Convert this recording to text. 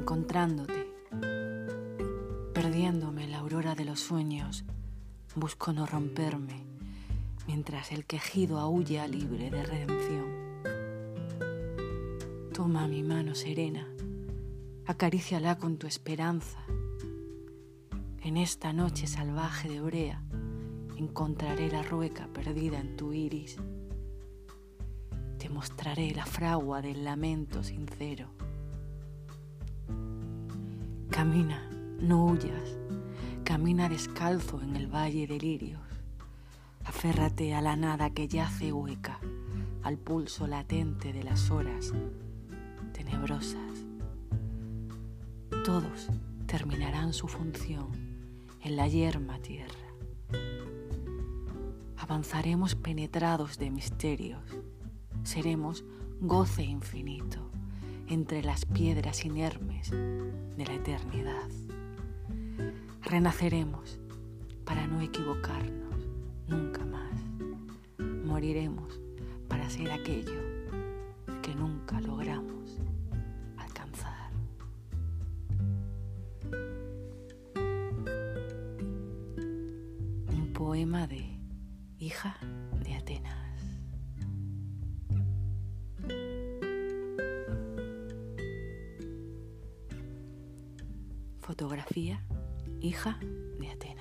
encontrándote, perdiéndome la aurora de los sueños, busco no romperme mientras el quejido aúlla libre de redención. Toma mi mano serena, acaríciala con tu esperanza. En esta noche salvaje de Orea encontraré la rueca perdida en tu iris. Te mostraré la fragua del lamento sincero. Camina, no huyas, camina descalzo en el valle de lirios. Aférrate a la nada que yace hueca, al pulso latente de las horas tenebrosas. Todos terminarán su función en la yerma tierra. Avanzaremos penetrados de misterios, seremos goce infinito entre las piedras inermes de la eternidad. Renaceremos para no equivocarnos nunca más. Moriremos para ser aquello que nunca logramos alcanzar. Un poema de hija de Atenas. Fotografía, hija de Atenas.